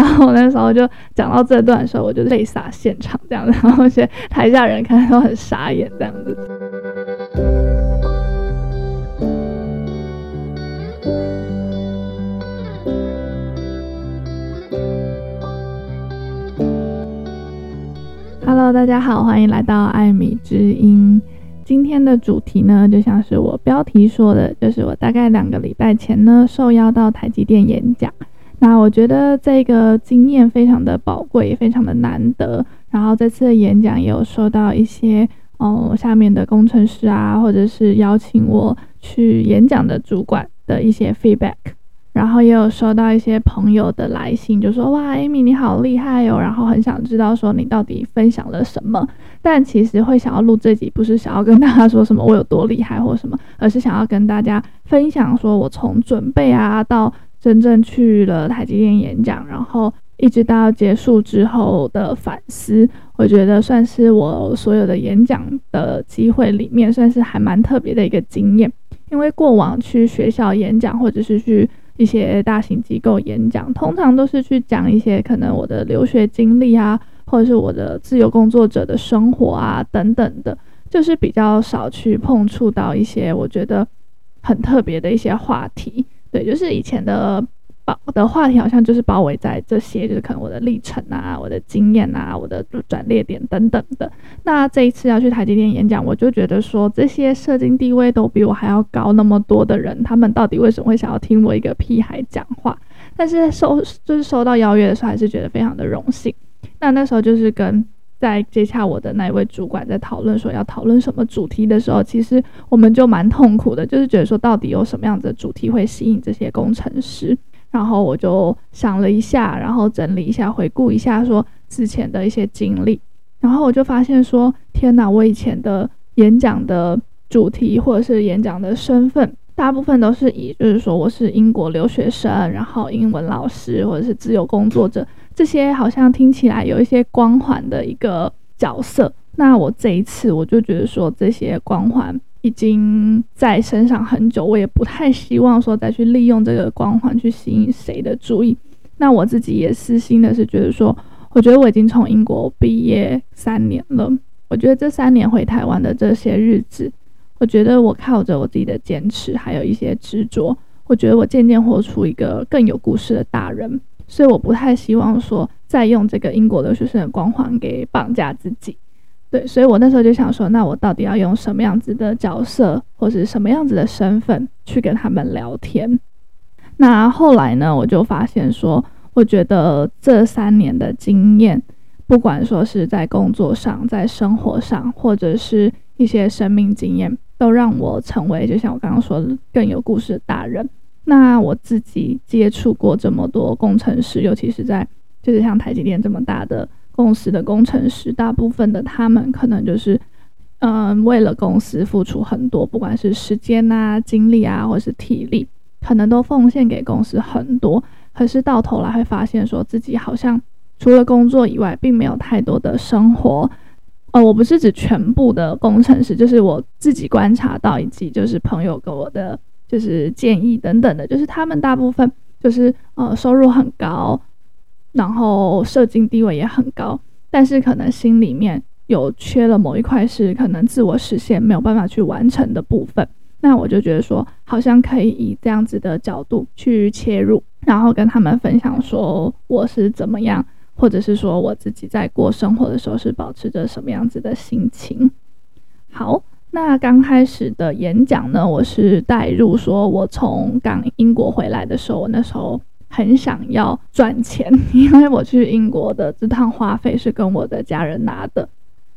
然后我那时候就讲到这段的时候，我就泪洒现场这样子，然后些台下人看都很傻眼这样子。Hello，大家好，欢迎来到艾米之音。今天的主题呢，就像是我标题说的，就是我大概两个礼拜前呢，受邀到台积电演讲。那我觉得这个经验非常的宝贵，也非常的难得。然后这次的演讲也有收到一些，哦，下面的工程师啊，或者是邀请我去演讲的主管的一些 feedback。然后也有收到一些朋友的来信，就说哇，Amy 你好厉害哦，然后很想知道说你到底分享了什么。但其实会想要录这集，不是想要跟大家说什么我有多厉害或什么，而是想要跟大家分享说我从准备啊到真正去了台积电演讲，然后一直到结束之后的反思，我觉得算是我所有的演讲的机会里面，算是还蛮特别的一个经验。因为过往去学校演讲或者是去一些大型机构演讲，通常都是去讲一些可能我的留学经历啊，或者是我的自由工作者的生活啊等等的，就是比较少去碰触到一些我觉得很特别的一些话题。对，就是以前的。包的话题好像就是包围在这些，就是可能我的历程啊、我的经验啊、我的转捩点等等的。那这一次要去台积电演讲，我就觉得说，这些社经地位都比我还要高那么多的人，他们到底为什么会想要听我一个屁孩讲话？但是收就是收到邀约的时候，还是觉得非常的荣幸。那那时候就是跟在接洽我的那一位主管在讨论说要讨论什么主题的时候，其实我们就蛮痛苦的，就是觉得说到底有什么样的主题会吸引这些工程师。然后我就想了一下，然后整理一下，回顾一下说之前的一些经历，然后我就发现说，天哪，我以前的演讲的主题或者是演讲的身份，大部分都是以就是说我是英国留学生，然后英文老师或者是自由工作者，这些好像听起来有一些光环的一个角色。那我这一次我就觉得说这些光环。已经在身上很久，我也不太希望说再去利用这个光环去吸引谁的注意。那我自己也私心的是觉得说，我觉得我已经从英国毕业三年了。我觉得这三年回台湾的这些日子，我觉得我靠着我自己的坚持，还有一些执着，我觉得我渐渐活出一个更有故事的大人。所以我不太希望说再用这个英国留学生的光环给绑架自己。对，所以我那时候就想说，那我到底要用什么样子的角色，或是什么样子的身份去跟他们聊天？那后来呢，我就发现说，我觉得这三年的经验，不管说是在工作上、在生活上，或者是一些生命经验，都让我成为，就像我刚刚说的，更有故事的大人。那我自己接触过这么多工程师，尤其是在就是像台积电这么大的。公司的工程师，大部分的他们可能就是，嗯、为了公司付出很多，不管是时间啊、精力啊，或是体力，可能都奉献给公司很多。可是到头来会发现，说自己好像除了工作以外，并没有太多的生活。呃，我不是指全部的工程师，就是我自己观察到，以及就是朋友给我的就是建议等等的，就是他们大部分就是呃收入很高。然后社经地位也很高，但是可能心里面有缺了某一块，是可能自我实现没有办法去完成的部分。那我就觉得说，好像可以以这样子的角度去切入，然后跟他们分享说我是怎么样，或者是说我自己在过生活的时候是保持着什么样子的心情。好，那刚开始的演讲呢，我是带入说我从刚英国回来的时候，我那时候。很想要赚钱，因为我去英国的这趟花费是跟我的家人拿的。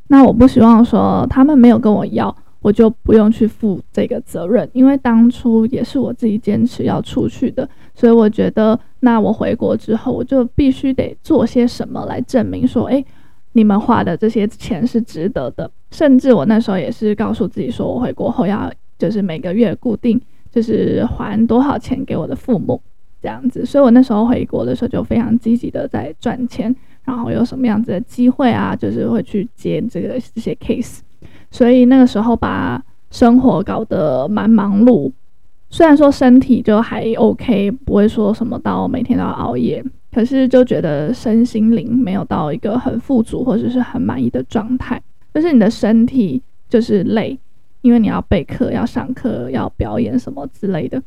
那我不希望说他们没有跟我要，我就不用去负这个责任，因为当初也是我自己坚持要出去的。所以我觉得，那我回国之后，我就必须得做些什么来证明说，诶，你们花的这些钱是值得的。甚至我那时候也是告诉自己说，我回国后要就是每个月固定就是还多少钱给我的父母。这样子，所以我那时候回国的时候就非常积极的在赚钱，然后有什么样子的机会啊，就是会去接这个这些 case。所以那个时候把生活搞得蛮忙碌，虽然说身体就还 OK，不会说什么到每天都要熬夜，可是就觉得身心灵没有到一个很富足或者是很满意的状态，就是你的身体就是累，因为你要备课、要上课、要表演什么之类的，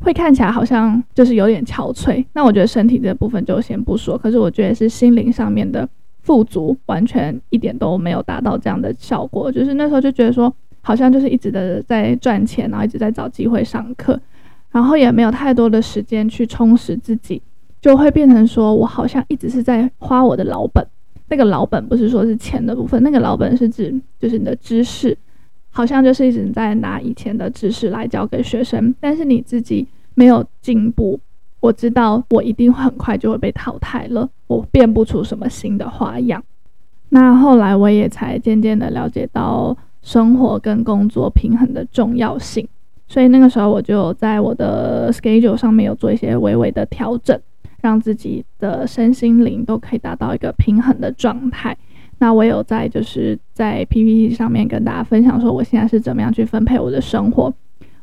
会看起来好像就是有点憔悴。那我觉得身体这部分就先不说，可是我觉得是心灵上面的富足，完全一点都没有达到这样的效果。就是那时候就觉得说，好像就是一直的在赚钱，然后一直在找机会上课。然后也没有太多的时间去充实自己，就会变成说我好像一直是在花我的老本。那个老本不是说是钱的部分，那个老本是指就是你的知识，好像就是一直在拿以前的知识来教给学生，但是你自己没有进步。我知道我一定很快就会被淘汰了，我变不出什么新的花样。那后来我也才渐渐的了解到生活跟工作平衡的重要性。所以那个时候，我就在我的 schedule 上面有做一些微微的调整，让自己的身心灵都可以达到一个平衡的状态。那我有在就是在 PPT 上面跟大家分享说，我现在是怎么样去分配我的生活。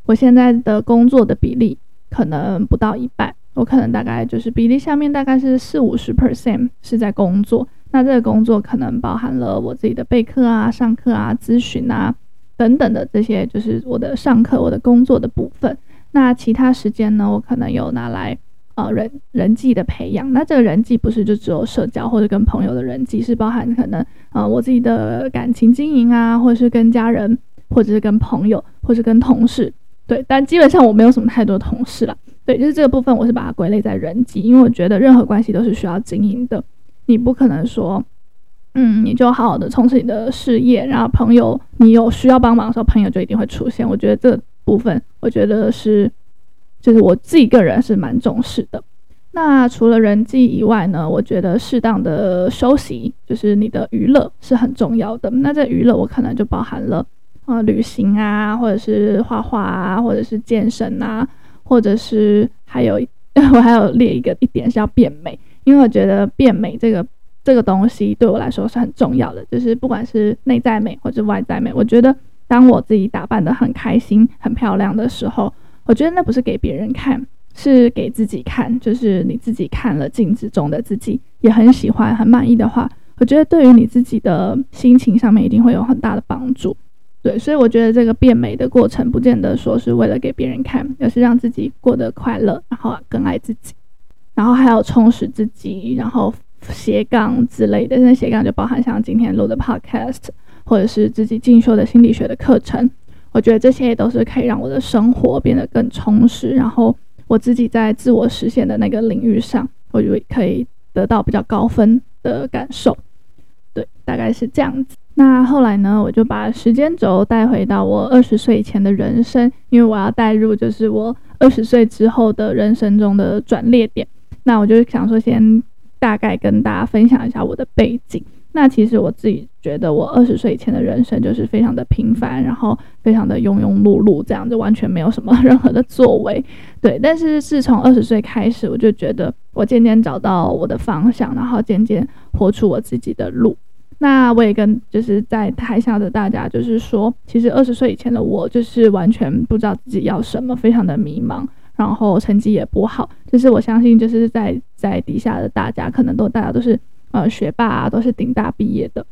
我现在的工作的比例可能不到一半，我可能大概就是比例下面大概是四五十 percent 是在工作。那这个工作可能包含了我自己的备课啊、上课啊、咨询啊。等等的这些就是我的上课、我的工作的部分。那其他时间呢，我可能有拿来呃人人际的培养。那这个人际不是就只有社交或者跟朋友的人际，是包含可能呃我自己的感情经营啊，或者是跟家人，或者是跟朋友，或者是跟同事。对，但基本上我没有什么太多同事了。对，就是这个部分，我是把它归类在人际，因为我觉得任何关系都是需要经营的，你不可能说。嗯，你就好好的从事你的事业，然后朋友，你有需要帮忙的时候，朋友就一定会出现。我觉得这部分，我觉得是，就是我自己个人是蛮重视的。那除了人际以外呢，我觉得适当的休息，就是你的娱乐是很重要的。那这娱乐我可能就包含了，呃，旅行啊，或者是画画啊，或者是健身啊，或者是还有 我还有列一个一点是要变美，因为我觉得变美这个。这个东西对我来说是很重要的，就是不管是内在美或者外在美，我觉得当我自己打扮得很开心、很漂亮的时候，我觉得那不是给别人看，是给自己看。就是你自己看了镜子中的自己，也很喜欢、很满意的话，我觉得对于你自己的心情上面一定会有很大的帮助。对，所以我觉得这个变美的过程，不见得说是为了给别人看，而是让自己过得快乐，然后更爱自己，然后还有充实自己，然后。斜杠之类的，那斜杠就包含像今天录的 podcast，或者是自己进修的心理学的课程。我觉得这些也都是可以让我的生活变得更充实，然后我自己在自我实现的那个领域上，我就可以得到比较高分的感受。对，大概是这样子。那后来呢，我就把时间轴带回到我二十岁以前的人生，因为我要带入就是我二十岁之后的人生中的转捩点。那我就想说先。大概跟大家分享一下我的背景。那其实我自己觉得，我二十岁以前的人生就是非常的平凡，然后非常的庸庸碌碌，这样就完全没有什么任何的作为。对，但是自从二十岁开始，我就觉得我渐渐找到我的方向，然后渐渐活出我自己的路。那我也跟就是在台下的大家，就是说，其实二十岁以前的我，就是完全不知道自己要什么，非常的迷茫。然后成绩也不好，就是我相信，就是在在底下的大家，可能都大家都是呃学霸啊，都是顶大毕业的。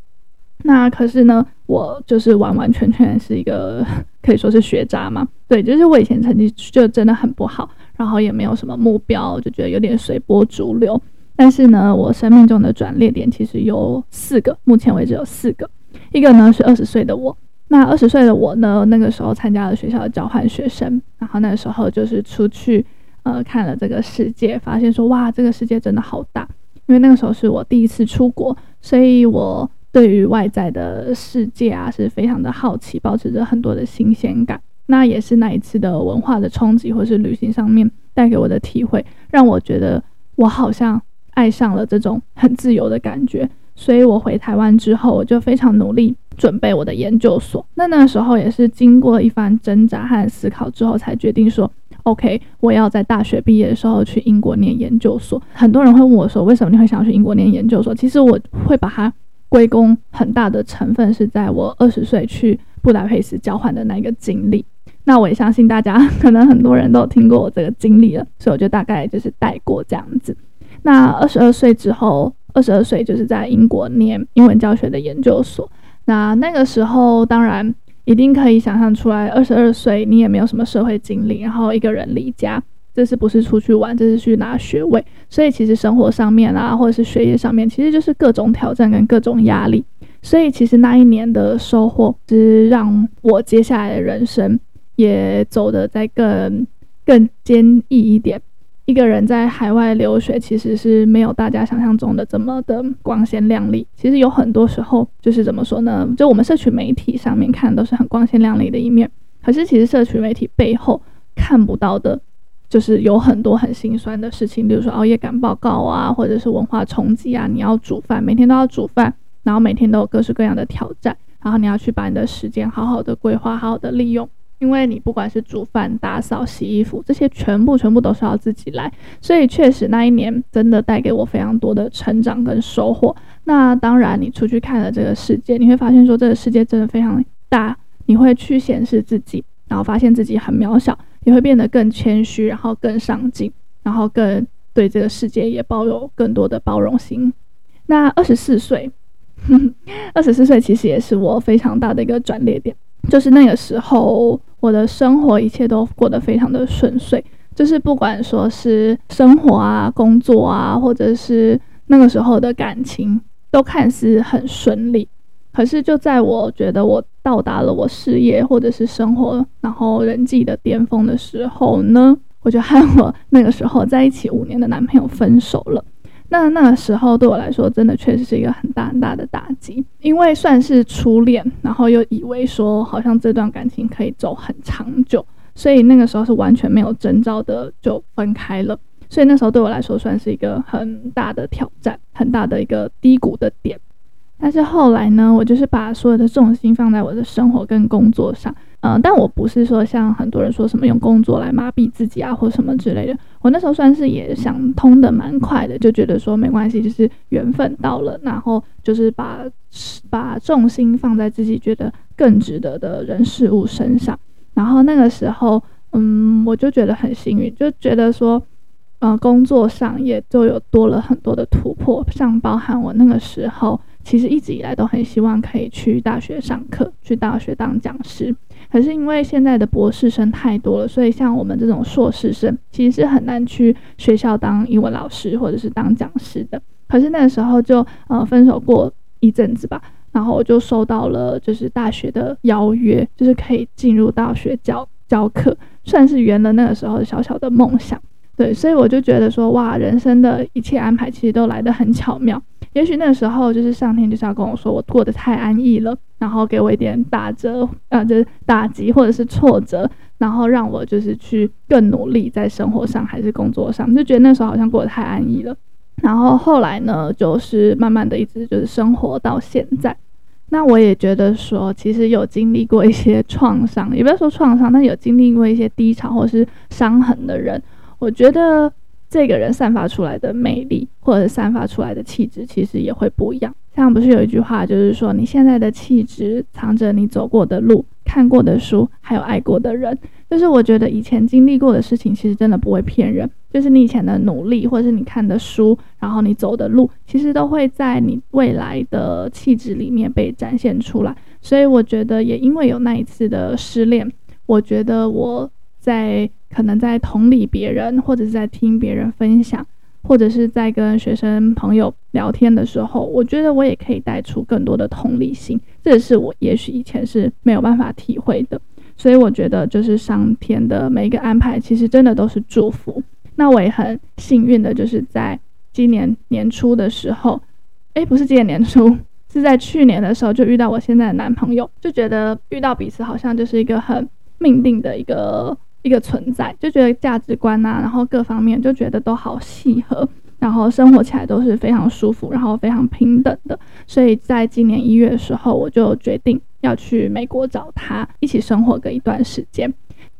那可是呢，我就是完完全全是一个 可以说是学渣嘛。对，就是我以前成绩就真的很不好，然后也没有什么目标，就觉得有点随波逐流。但是呢，我生命中的转捩点其实有四个，目前为止有四个。一个呢是二十岁的我。那二十岁的我呢，那个时候参加了学校的交换学生，然后那个时候就是出去，呃，看了这个世界，发现说哇，这个世界真的好大。因为那个时候是我第一次出国，所以我对于外在的世界啊是非常的好奇，保持着很多的新鲜感。那也是那一次的文化的冲击，或是旅行上面带给我的体会，让我觉得我好像爱上了这种很自由的感觉。所以我回台湾之后，我就非常努力准备我的研究所。那那时候也是经过一番挣扎和思考之后，才决定说，OK，我要在大学毕业的时候去英国念研究所。很多人会问我说，为什么你会想要去英国念研究所？其实我会把它归功很大的成分是在我二十岁去布达佩斯交换的那个经历。那我也相信大家可能很多人都听过我这个经历了，所以我就大概就是带过这样子。那二十二岁之后，二十二岁就是在英国念英文教学的研究所。那那个时候，当然一定可以想象出来，二十二岁你也没有什么社会经历，然后一个人离家，这是不是出去玩，这是去拿学位。所以其实生活上面啊，或者是学业上面，其实就是各种挑战跟各种压力。所以其实那一年的收获，是让我接下来的人生也走得再更更坚毅一点。一个人在海外留学，其实是没有大家想象中的这么的光鲜亮丽。其实有很多时候，就是怎么说呢？就我们社群媒体上面看都是很光鲜亮丽的一面，可是其实社群媒体背后看不到的，就是有很多很心酸的事情，比如说熬夜赶报告啊，或者是文化冲击啊。你要煮饭，每天都要煮饭，然后每天都有各式各样的挑战，然后你要去把你的时间好好的规划，好好的利用。因为你不管是煮饭、打扫、洗衣服，这些全部全部都是要自己来，所以确实那一年真的带给我非常多的成长跟收获。那当然，你出去看了这个世界，你会发现说这个世界真的非常大，你会去显示自己，然后发现自己很渺小，也会变得更谦虚，然后更上进，然后更对这个世界也抱有更多的包容心。那二十四岁，二十四岁其实也是我非常大的一个转捩点。就是那个时候，我的生活一切都过得非常的顺遂，就是不管说是生活啊、工作啊，或者是那个时候的感情，都看似很顺利。可是就在我觉得我到达了我事业或者是生活，然后人际的巅峰的时候呢，我就和我那个时候在一起五年的男朋友分手了。那那个时候对我来说，真的确实是一个很大很大的打击，因为算是初恋，然后又以为说好像这段感情可以走很长久，所以那个时候是完全没有征兆的就分开了，所以那时候对我来说算是一个很大的挑战，很大的一个低谷的点。但是后来呢，我就是把所有的重心放在我的生活跟工作上。嗯，但我不是说像很多人说什么用工作来麻痹自己啊，或什么之类的。我那时候算是也想通的蛮快的，就觉得说没关系，就是缘分到了，然后就是把把重心放在自己觉得更值得的人事物身上。然后那个时候，嗯，我就觉得很幸运，就觉得说，呃，工作上也就有多了很多的突破，像包含我那个时候。其实一直以来都很希望可以去大学上课，去大学当讲师。可是因为现在的博士生太多了，所以像我们这种硕士生，其实是很难去学校当英文老师或者是当讲师的。可是那个时候就呃分手过一阵子吧，然后我就收到了就是大学的邀约，就是可以进入大学教教课，算是圆了那个时候小小的梦想。对，所以我就觉得说哇，人生的一切安排其实都来得很巧妙。也许那时候就是上天就是要跟我说，我过得太安逸了，然后给我一点打折，啊，就是打击或者是挫折，然后让我就是去更努力，在生活上还是工作上，就觉得那时候好像过得太安逸了。然后后来呢，就是慢慢的一直就是生活到现在。那我也觉得说，其实有经历过一些创伤，也不要说创伤，但有经历过一些低潮或是伤痕的人，我觉得。这个人散发出来的魅力，或者散发出来的气质，其实也会不一样。像不是有一句话，就是说你现在的气质藏着你走过的路、看过的书，还有爱过的人。就是我觉得以前经历过的事情，其实真的不会骗人。就是你以前的努力，或者是你看的书，然后你走的路，其实都会在你未来的气质里面被展现出来。所以我觉得，也因为有那一次的失恋，我觉得我在。可能在同理别人，或者是在听别人分享，或者是在跟学生朋友聊天的时候，我觉得我也可以带出更多的同理心，这也是我也许以前是没有办法体会的。所以我觉得，就是上天的每一个安排，其实真的都是祝福。那我也很幸运的，就是在今年年初的时候，诶，不是今年年初，是在去年的时候就遇到我现在的男朋友，就觉得遇到彼此好像就是一个很命定的一个。一个存在，就觉得价值观呐、啊，然后各方面就觉得都好契合，然后生活起来都是非常舒服，然后非常平等的。所以在今年一月的时候，我就决定要去美国找他一起生活个一段时间。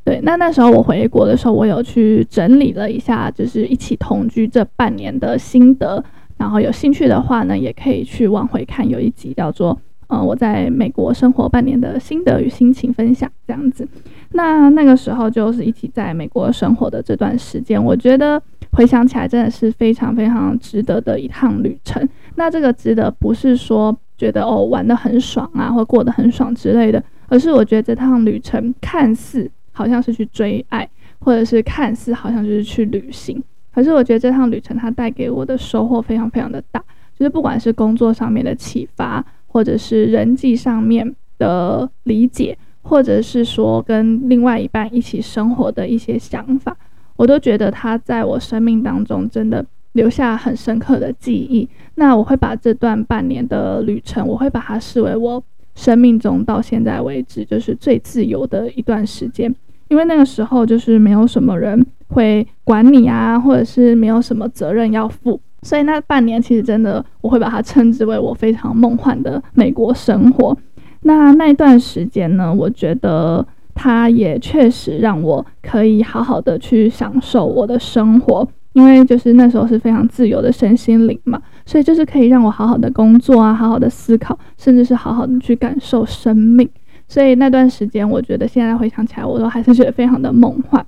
对，那那时候我回国的时候，我有去整理了一下，就是一起同居这半年的心得。然后有兴趣的话呢，也可以去往回看，有一集叫做。嗯，我在美国生活半年的心得与心情分享，这样子。那那个时候就是一起在美国生活的这段时间，我觉得回想起来真的是非常非常值得的一趟旅程。那这个值得不是说觉得哦玩得很爽啊，或过得很爽之类的，而是我觉得这趟旅程看似好像是去追爱，或者是看似好像就是去旅行，可是我觉得这趟旅程它带给我的收获非常非常的大，就是不管是工作上面的启发，或者是人际上面的理解，或者是说跟另外一半一起生活的一些想法，我都觉得它在我生命当中真的留下很深刻的记忆。那我会把这段半年的旅程，我会把它视为我生命中到现在为止就是最自由的一段时间，因为那个时候就是没有什么人会管你啊，或者是没有什么责任要负，所以那半年其实真的我会把它称之为我非常梦幻的美国生活。那那段时间呢，我觉得它也确实让我可以好好的去享受我的生活，因为就是那时候是非常自由的身心灵嘛，所以就是可以让我好好的工作啊，好好的思考，甚至是好好的去感受生命。所以那段时间，我觉得现在回想起来，我都还是觉得非常的梦幻。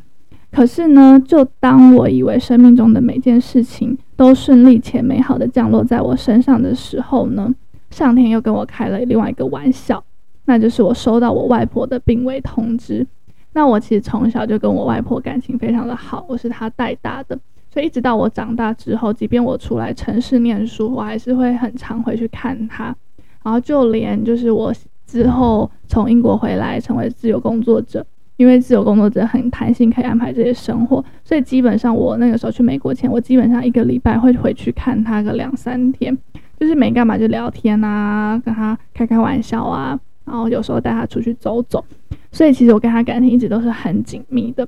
可是呢，就当我以为生命中的每件事情都顺利且美好的降落在我身上的时候呢，上天又跟我开了另外一个玩笑，那就是我收到我外婆的病危通知。那我其实从小就跟我外婆感情非常的好，我是她带大的，所以一直到我长大之后，即便我出来城市念书，我还是会很常回去看她。然后就连就是我之后从英国回来成为自由工作者，因为自由工作者很弹性，可以安排这些生活，所以基本上我那个时候去美国前，我基本上一个礼拜会回去看她个两三天。就是没干嘛就聊天啊，跟他开开玩笑啊，然后有时候带他出去走走，所以其实我跟他感情一直都是很紧密的。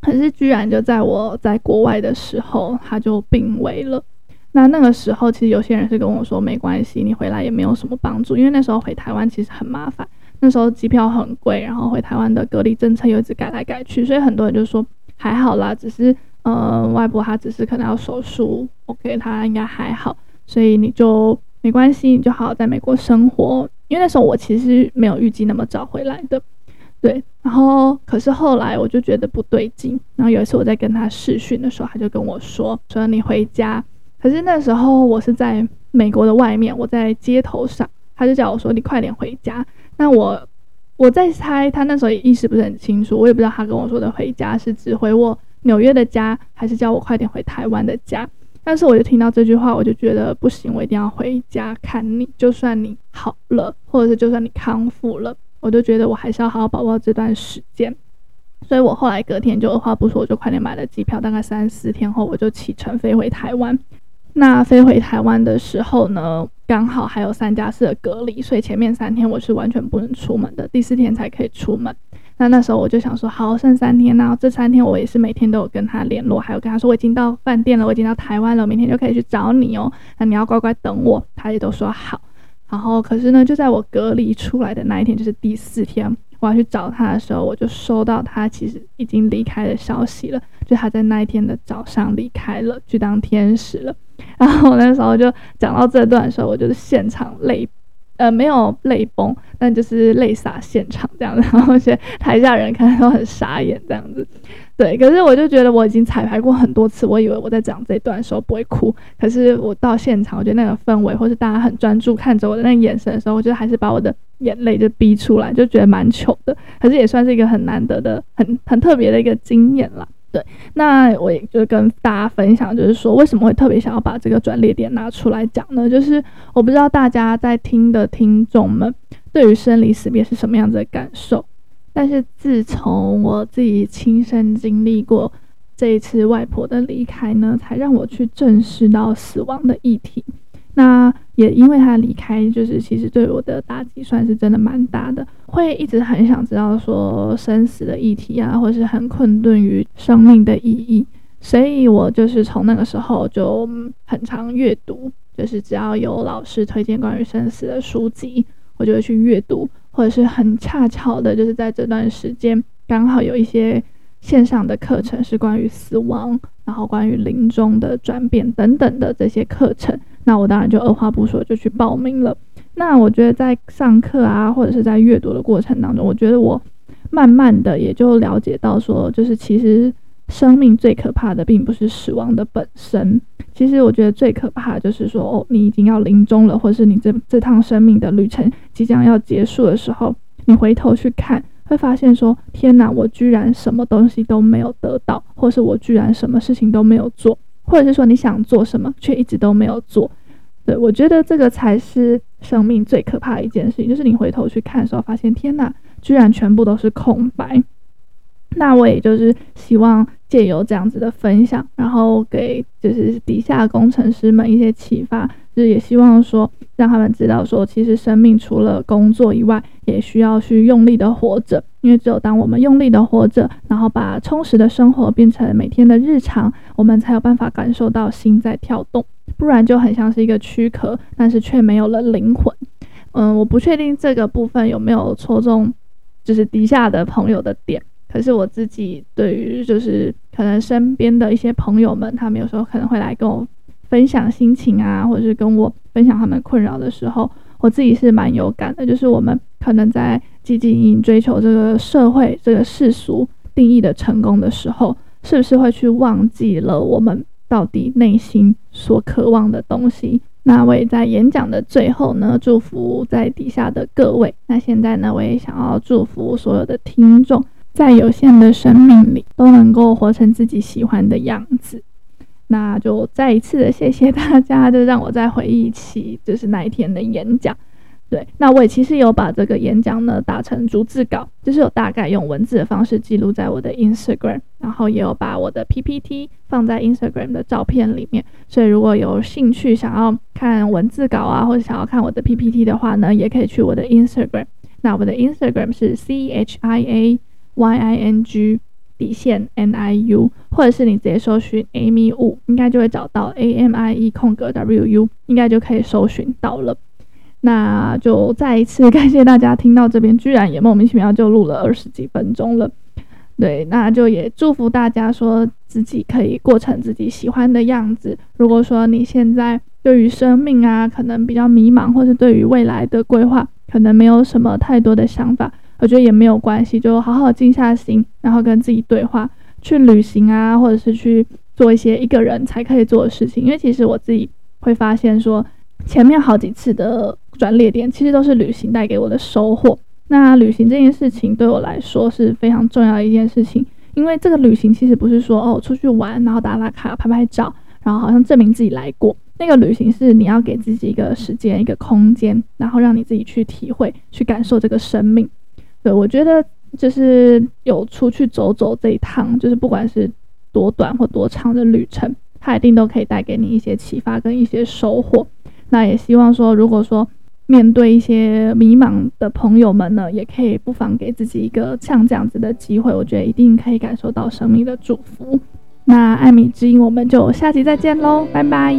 可是居然就在我在国外的时候，他就病危了。那那个时候，其实有些人是跟我说没关系，你回来也没有什么帮助，因为那时候回台湾其实很麻烦，那时候机票很贵，然后回台湾的隔离政策又一直改来改去，所以很多人就说还好啦，只是呃外婆她只是可能要手术，OK，她应该还好。所以你就没关系，你就好好在美国生活。因为那时候我其实没有预计那么早回来的，对。然后可是后来我就觉得不对劲。然后有一次我在跟他视讯的时候，他就跟我说：“说你回家。”可是那时候我是在美国的外面，我在街头上，他就叫我说：“你快点回家。”那我我在猜，他那时候也意识不是很清楚，我也不知道他跟我说的回家是指回我纽约的家，还是叫我快点回台湾的家。但是我就听到这句话，我就觉得不行，我一定要回家看你。就算你好了，或者是就算你康复了，我就觉得我还是要好好把握这段时间。所以我后来隔天就二话不说，我就快点买了机票。大概三四天后，我就启程飞回台湾。那飞回台湾的时候呢，刚好还有三加四的隔离，所以前面三天我是完全不能出门的，第四天才可以出门。那那时候我就想说，好，剩三天，然后这三天我也是每天都有跟他联络，还有跟他说我已经到饭店了，我已经到台湾了，明天就可以去找你哦。那你要乖乖等我，他也都说好。然后可是呢，就在我隔离出来的那一天，就是第四天，我要去找他的时候，我就收到他其实已经离开的消息了，就他在那一天的早上离开了，去当天使了。然后我那时候就讲到这段的时候，我就是现场泪。呃，没有泪崩，但就是泪洒现场这样子，然后而且台下人看都很傻眼这样子。对，可是我就觉得我已经彩排过很多次，我以为我在讲这段的时候不会哭，可是我到现场，我觉得那个氛围，或是大家很专注看着我的那个眼神的时候，我觉得还是把我的眼泪就逼出来，就觉得蛮糗的。可是也算是一个很难得的、很很特别的一个经验啦。那我也就跟大家分享，就是说为什么会特别想要把这个转捩点拿出来讲呢？就是我不知道大家在听的听众们对于生离死别是什么样子的感受，但是自从我自己亲身经历过这一次外婆的离开呢，才让我去正视到死亡的议题。那也因为他离开，就是其实对我的打击算是真的蛮大的，会一直很想知道说生死的议题啊，或是很困顿于生命的意义，所以我就是从那个时候就很常阅读，就是只要有老师推荐关于生死的书籍，我就会去阅读，或者是很恰巧的，就是在这段时间刚好有一些线上的课程是关于死亡，然后关于临终的转变等等的这些课程。那我当然就二话不说就去报名了。那我觉得在上课啊，或者是在阅读的过程当中，我觉得我慢慢的也就了解到说，就是其实生命最可怕的并不是死亡的本身，其实我觉得最可怕就是说，哦，你已经要临终了，或是你这这趟生命的旅程即将要结束的时候，你回头去看，会发现说，天哪，我居然什么东西都没有得到，或是我居然什么事情都没有做，或者是说你想做什么却一直都没有做。对，我觉得这个才是生命最可怕的一件事情，就是你回头去看的时候，发现天哪，居然全部都是空白。那我也就是希望借由这样子的分享，然后给就是底下工程师们一些启发，就是也希望说让他们知道说，其实生命除了工作以外，也需要去用力的活着，因为只有当我们用力的活着，然后把充实的生活变成每天的日常，我们才有办法感受到心在跳动，不然就很像是一个躯壳，但是却没有了灵魂。嗯，我不确定这个部分有没有戳中，就是底下的朋友的点。可是我自己对于就是可能身边的一些朋友们，他们有时候可能会来跟我分享心情啊，或者是跟我分享他们困扰的时候，我自己是蛮有感的。就是我们可能在汲汲营营追求这个社会、这个世俗定义的成功的时候，是不是会去忘记了我们到底内心所渴望的东西？那我也在演讲的最后呢，祝福在底下的各位。那现在呢，我也想要祝福所有的听众。在有限的生命里，都能够活成自己喜欢的样子。那就再一次的谢谢大家，就让我再回忆起就是那一天的演讲。对，那我也其实有把这个演讲呢打成逐字稿，就是有大概用文字的方式记录在我的 Instagram，然后也有把我的 PPT 放在 Instagram 的照片里面。所以如果有兴趣想要看文字稿啊，或者想要看我的 PPT 的话呢，也可以去我的 Instagram。那我的 Instagram 是 C H I A。Y I N G 底线 N I U，或者是你直接搜寻 Amy Wu，应该就会找到 A M I E 空格 W U，应该就可以搜寻到了。那就再一次 感谢大家听到这边，居然也莫名其妙就录了二十几分钟了。对，那就也祝福大家说自己可以过成自己喜欢的样子。如果说你现在对于生命啊，可能比较迷茫，或是对于未来的规划，可能没有什么太多的想法。我觉得也没有关系，就好好静下心，然后跟自己对话，去旅行啊，或者是去做一些一个人才可以做的事情。因为其实我自己会发现说，前面好几次的转捩点，其实都是旅行带给我的收获。那旅行这件事情对我来说是非常重要的一件事情，因为这个旅行其实不是说哦出去玩，然后打打卡、拍拍照，然后好像证明自己来过。那个旅行是你要给自己一个时间、一个空间，然后让你自己去体会、去感受这个生命。对，我觉得就是有出去走走这一趟，就是不管是多短或多长的旅程，它一定都可以带给你一些启发跟一些收获。那也希望说，如果说面对一些迷茫的朋友们呢，也可以不妨给自己一个像这样子的机会，我觉得一定可以感受到生命的祝福。那艾米之音，我们就下集再见喽，拜拜。